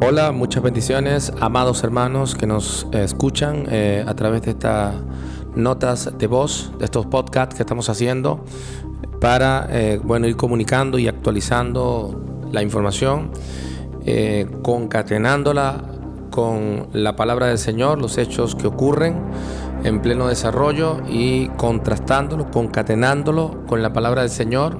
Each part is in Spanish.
Hola, muchas bendiciones, amados hermanos que nos eh, escuchan eh, a través de estas notas de voz, de estos podcasts que estamos haciendo para eh, bueno, ir comunicando y actualizando la información, concatenándola con la palabra del Señor, los hechos que ocurren en pleno desarrollo y contrastándolo, concatenándolo con la palabra del Señor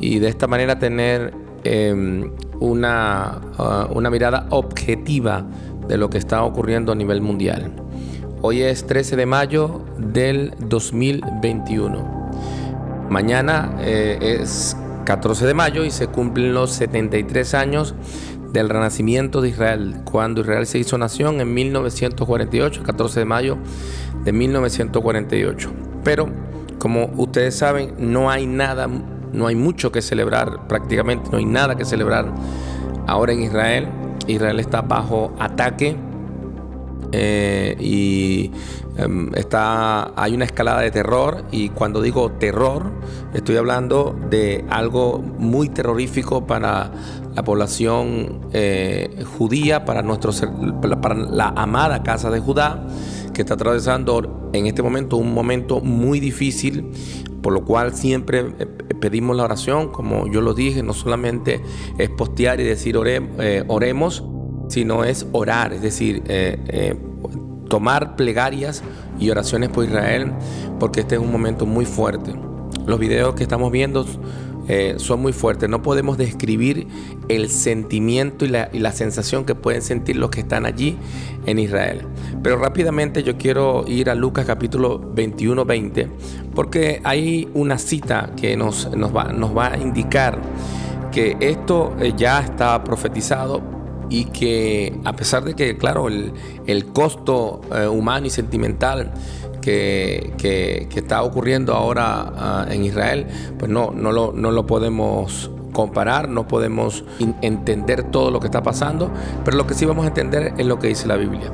y de esta manera tener Em, una, uh, una mirada objetiva de lo que está ocurriendo a nivel mundial. Hoy es 13 de mayo del 2021. Mañana eh, es 14 de mayo y se cumplen los 73 años del renacimiento de Israel, cuando Israel se hizo nación en 1948, 14 de mayo de 1948. Pero, como ustedes saben, no hay nada no hay mucho que celebrar, prácticamente no hay nada que celebrar ahora en Israel. Israel está bajo ataque eh, y em, está, hay una escalada de terror y cuando digo terror estoy hablando de algo muy terrorífico para la población eh, judía, para, nuestro, para la amada casa de Judá que está atravesando en este momento un momento muy difícil por lo cual siempre eh, pedimos la oración, como yo lo dije, no solamente es postear y decir eh, oremos, sino es orar, es decir, eh, tomar plegarias y oraciones por Israel, porque este es un momento muy fuerte. Los videos que estamos viendo eh, son muy fuertes. No podemos describir el sentimiento y la, sensación que pueden sentir los que están allí en Israel. Pero rápidamente yo quiero ir a Lucas capítulo 21, 20, porque hay una cita que nos, va, a indicar que esto eh, ya está profetizado y que a pesar de que, claro, el, el costo eh, humano y sentimental que, está ocurriendo ahora ah, en Israel, pues no, no, lo, no lo podemos comparar, no podemos entender todo lo que está pasando, pero lo que sí vamos a entender es lo que dice la Biblia.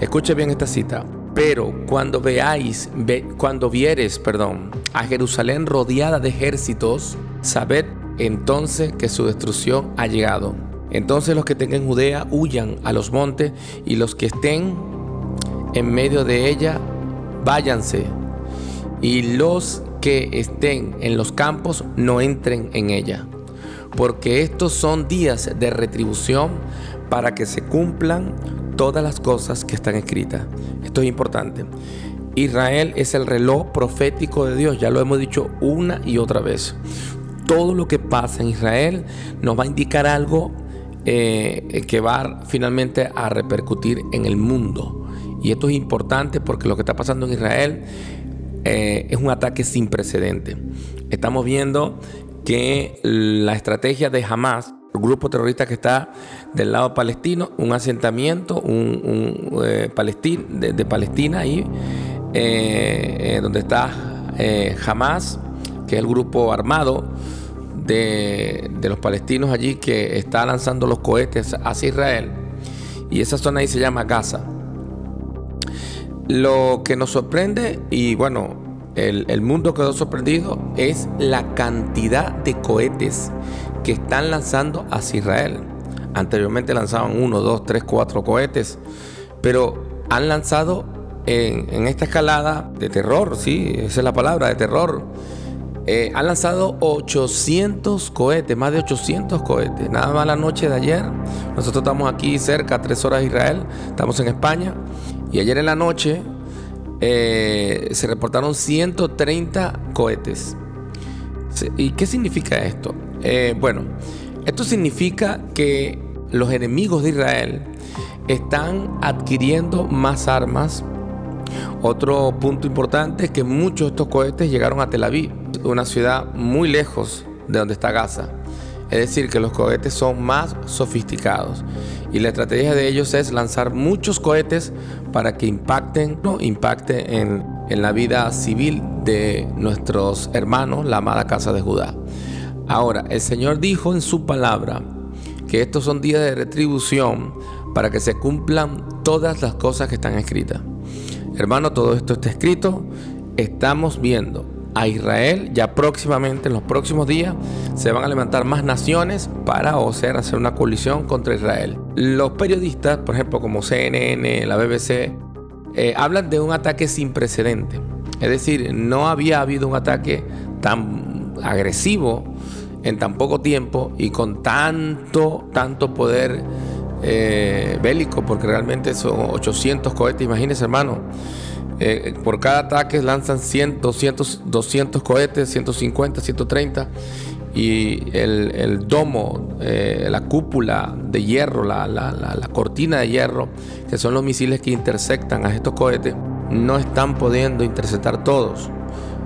Escuche bien esta cita. Pero cuando veáis, cuando vieres, perdón, a Jerusalén rodeada de ejércitos, sabed entonces que su destrucción ha llegado. Entonces los que tengan Judea huyan a los montes y los que estén en medio de ella váyanse, y los que estén en los campos no entren en ella, porque estos son días de retribución para que se cumplan todas las cosas que están escritas. Esto es importante. Israel es el reloj profético de Dios, ya lo hemos dicho una y otra vez. Todo lo que pasa en Israel nos va a indicar algo eh, que va finalmente a repercutir en el mundo. Y esto es importante porque lo que está pasando en Israel eh, es un ataque sin precedente. Estamos viendo que la estrategia de Hamas, el grupo terrorista que está del lado palestino, un asentamiento un, eh, de, Palestina ahí, eh, donde está Hamas, que es el grupo armado de, de los palestinos allí que está lanzando los cohetes hacia Israel. Y esa zona ahí se llama Gaza. Lo que nos sorprende, y bueno, el, mundo quedó sorprendido, es la cantidad de cohetes que están lanzando hacia Israel. Anteriormente lanzaban uno, dos, tres, cuatro cohetes, pero han lanzado en, esta escalada de terror, sí, esa es la palabra, de terror. Eh, han lanzado 800 cohetes, más de 800 cohetes. Nada más la noche de ayer. Nosotros estamos aquí cerca, tres horas de Israel. Estamos en España. Y ayer en la noche eh, se reportaron 130 cohetes. ¿Y qué significa esto? Eh, bueno, esto significa que los enemigos de Israel están adquiriendo más armas. Otro punto importante es que muchos de estos cohetes llegaron a Tel Aviv, una ciudad muy lejos de donde está Gaza. Es decir, que los cohetes son más sofisticados y la estrategia de ellos es lanzar muchos cohetes para que impacten, no, impacte en, en la vida civil de nuestros hermanos, la amada casa de Judá. Ahora, el Señor dijo en su palabra que estos son días de retribución para que se cumplan todas las cosas que están escritas. Hermano, todo esto está escrito. Estamos viendo a Israel. Ya próximamente, en los próximos días, se van a levantar más naciones para hacer una colisión contra Israel. Los periodistas, por ejemplo, como CNN, la BBC, eh, hablan de un ataque sin precedente. Es decir, no había habido un ataque tan agresivo en tan poco tiempo y con tanto, tanto poder eh, bélico, porque realmente son 800 cohetes, imagínense hermano, eh, por cada ataque lanzan 100, 200, 200 cohetes, 150, 130 y el, domo, eh, la cúpula de hierro, la, la, cortina de hierro, que son los misiles que intersectan a estos cohetes, no están pudiendo interceptar todos.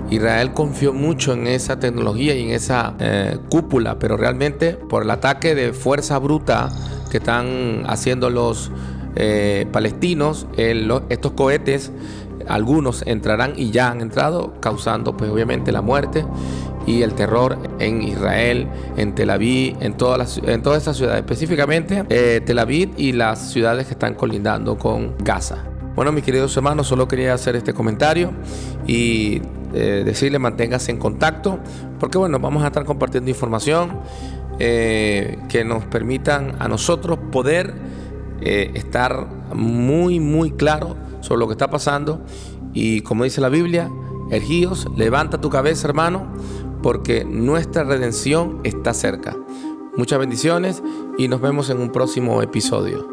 Israel confió mucho en esa tecnología y en esa cúpula, pero realmente por el ataque de fuerza bruta que están haciendo los eh, palestinos, estos cohetes, algunos entrarán y ya han entrado, causando pues obviamente la muerte y el terror en Israel, en Tel Aviv, en todas las en todas estas ciudades, específicamente eh, Tel Aviv y las ciudades que están colindando con Gaza. Bueno, mis queridos hermanos, solo quería hacer este comentario y eh, decirle manténgase en contacto, porque bueno, vamos a estar compartiendo información eh, que nos permitan a nosotros poder eh, estar muy, muy claro sobre lo que está pasando. Y como dice la Biblia, ergíos, levanta tu cabeza, hermano, porque nuestra redención está cerca. Muchas bendiciones y nos vemos en un próximo episodio.